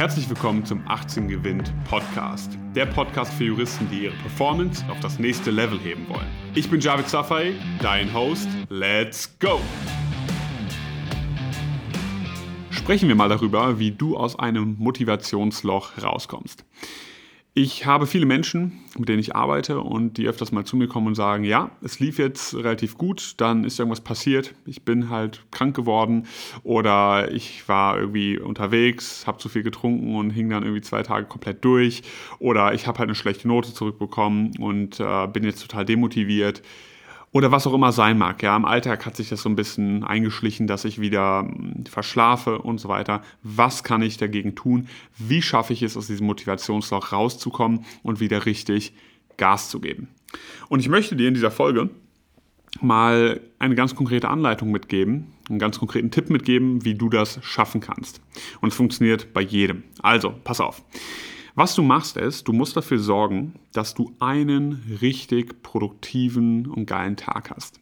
Herzlich willkommen zum 18 Gewinnt Podcast. Der Podcast für Juristen, die ihre Performance auf das nächste Level heben wollen. Ich bin Javid Safai, dein Host. Let's go! Sprechen wir mal darüber, wie du aus einem Motivationsloch rauskommst. Ich habe viele Menschen, mit denen ich arbeite und die öfters mal zu mir kommen und sagen, ja, es lief jetzt relativ gut, dann ist irgendwas passiert, ich bin halt krank geworden oder ich war irgendwie unterwegs, habe zu viel getrunken und hing dann irgendwie zwei Tage komplett durch oder ich habe halt eine schlechte Note zurückbekommen und äh, bin jetzt total demotiviert oder was auch immer sein mag. Ja, im Alltag hat sich das so ein bisschen eingeschlichen, dass ich wieder hm, verschlafe und so weiter. Was kann ich dagegen tun? Wie schaffe ich es, aus diesem Motivationsloch rauszukommen und wieder richtig Gas zu geben? Und ich möchte dir in dieser Folge mal eine ganz konkrete Anleitung mitgeben, einen ganz konkreten Tipp mitgeben, wie du das schaffen kannst. Und es funktioniert bei jedem. Also, pass auf. Was du machst ist, du musst dafür sorgen, dass du einen richtig produktiven und geilen Tag hast.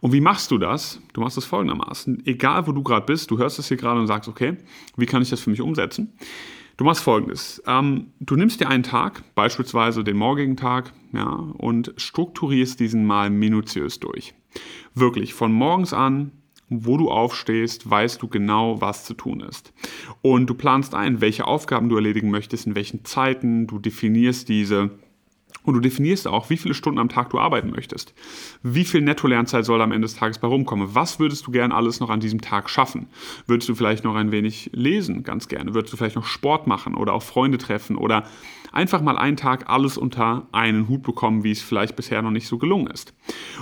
Und wie machst du das? Du machst es folgendermaßen. Egal wo du gerade bist, du hörst es hier gerade und sagst, okay, wie kann ich das für mich umsetzen? Du machst folgendes. Ähm, du nimmst dir einen Tag, beispielsweise den morgigen Tag, ja, und strukturierst diesen mal minutiös durch. Wirklich, von morgens an wo du aufstehst, weißt du genau, was zu tun ist. Und du planst ein, welche Aufgaben du erledigen möchtest, in welchen Zeiten, du definierst diese und du definierst auch, wie viele Stunden am Tag du arbeiten möchtest. Wie viel Netto-Lernzeit soll am Ende des Tages bei rumkommen? Was würdest du gern alles noch an diesem Tag schaffen? Würdest du vielleicht noch ein wenig lesen, ganz gerne? Würdest du vielleicht noch Sport machen oder auch Freunde treffen oder einfach mal einen Tag alles unter einen Hut bekommen, wie es vielleicht bisher noch nicht so gelungen ist?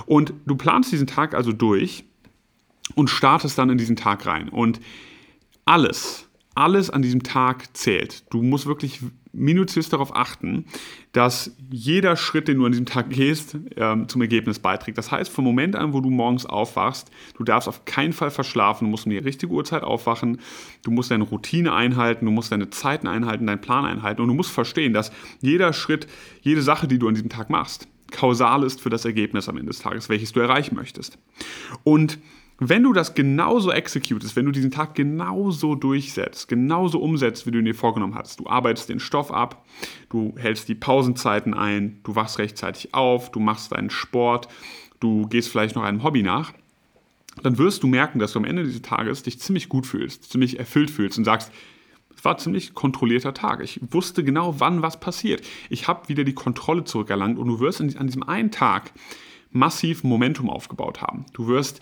Und du planst diesen Tag also durch und startest dann in diesen Tag rein. Und alles, alles an diesem Tag zählt. Du musst wirklich minutiös darauf achten, dass jeder Schritt, den du an diesem Tag gehst, ähm, zum Ergebnis beiträgt. Das heißt, vom Moment an, wo du morgens aufwachst, du darfst auf keinen Fall verschlafen, du musst um die richtige Uhrzeit aufwachen, du musst deine Routine einhalten, du musst deine Zeiten einhalten, deinen Plan einhalten und du musst verstehen, dass jeder Schritt, jede Sache, die du an diesem Tag machst, kausal ist für das Ergebnis am Ende des Tages, welches du erreichen möchtest. Und wenn du das genauso executest, wenn du diesen Tag genauso durchsetzt, genauso umsetzt, wie du ihn dir vorgenommen hast, du arbeitest den Stoff ab, du hältst die Pausenzeiten ein, du wachst rechtzeitig auf, du machst deinen Sport, du gehst vielleicht noch einem Hobby nach, dann wirst du merken, dass du am Ende dieses Tages dich ziemlich gut fühlst, ziemlich erfüllt fühlst und sagst, es war ein ziemlich kontrollierter Tag. Ich wusste genau, wann was passiert. Ich habe wieder die Kontrolle zurückerlangt und du wirst an diesem einen Tag massiv Momentum aufgebaut haben. Du wirst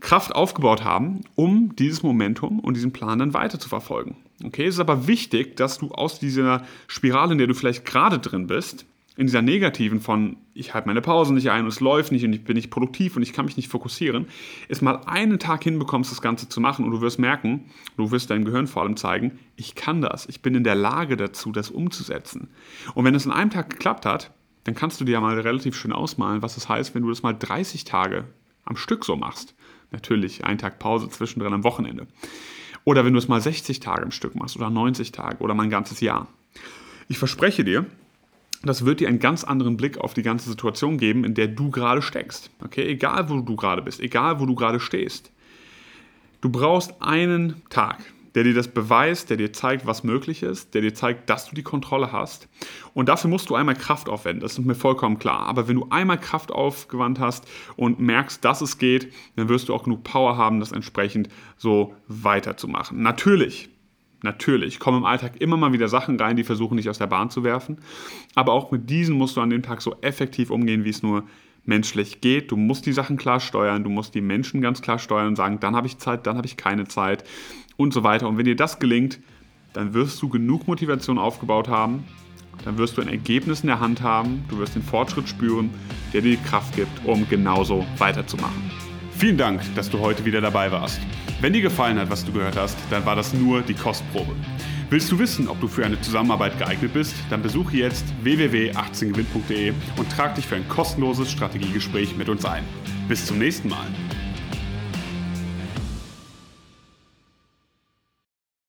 Kraft aufgebaut haben, um dieses Momentum und diesen Plan dann weiter zu verfolgen. Okay, es ist aber wichtig, dass du aus dieser Spirale, in der du vielleicht gerade drin bist, in dieser negativen von ich halte meine Pause nicht ein und es läuft nicht und ich bin nicht produktiv und ich kann mich nicht fokussieren, ist mal einen Tag hinbekommst, das Ganze zu machen und du wirst merken, du wirst deinem Gehirn vor allem zeigen, ich kann das, ich bin in der Lage dazu, das umzusetzen. Und wenn es in einem Tag geklappt hat, dann kannst du dir ja mal relativ schön ausmalen, was das heißt, wenn du das mal 30 Tage am Stück so machst. Natürlich ein Tag Pause zwischendrin am Wochenende. Oder wenn du es mal 60 Tage im Stück machst oder 90 Tage oder mal ein ganzes Jahr. Ich verspreche dir, das wird dir einen ganz anderen Blick auf die ganze Situation geben, in der du gerade steckst. Okay, egal wo du gerade bist, egal wo du gerade stehst. Du brauchst einen Tag, der dir das beweist, der dir zeigt, was möglich ist, der dir zeigt, dass du die Kontrolle hast. Und dafür musst du einmal Kraft aufwenden, das ist mir vollkommen klar. Aber wenn du einmal Kraft aufgewandt hast und merkst, dass es geht, dann wirst du auch genug Power haben, das entsprechend so weiterzumachen. Natürlich, natürlich kommen im Alltag immer mal wieder Sachen rein, die versuchen, dich aus der Bahn zu werfen. Aber auch mit diesen musst du an dem Tag so effektiv umgehen, wie es nur menschlich geht. Du musst die Sachen klar steuern, du musst die Menschen ganz klar steuern und sagen, dann habe ich Zeit, dann habe ich keine Zeit und so weiter. Und wenn dir das gelingt, dann wirst du genug Motivation aufgebaut haben, dann wirst du ein Ergebnis in der Hand haben, du wirst den Fortschritt spüren, der dir die Kraft gibt, um genauso weiterzumachen. Vielen Dank, dass du heute wieder dabei warst. Wenn dir gefallen hat, was du gehört hast, dann war das nur die Kostprobe. Willst du wissen, ob du für eine Zusammenarbeit geeignet bist? Dann besuche jetzt www.18gewinn.de und trag dich für ein kostenloses Strategiegespräch mit uns ein. Bis zum nächsten Mal.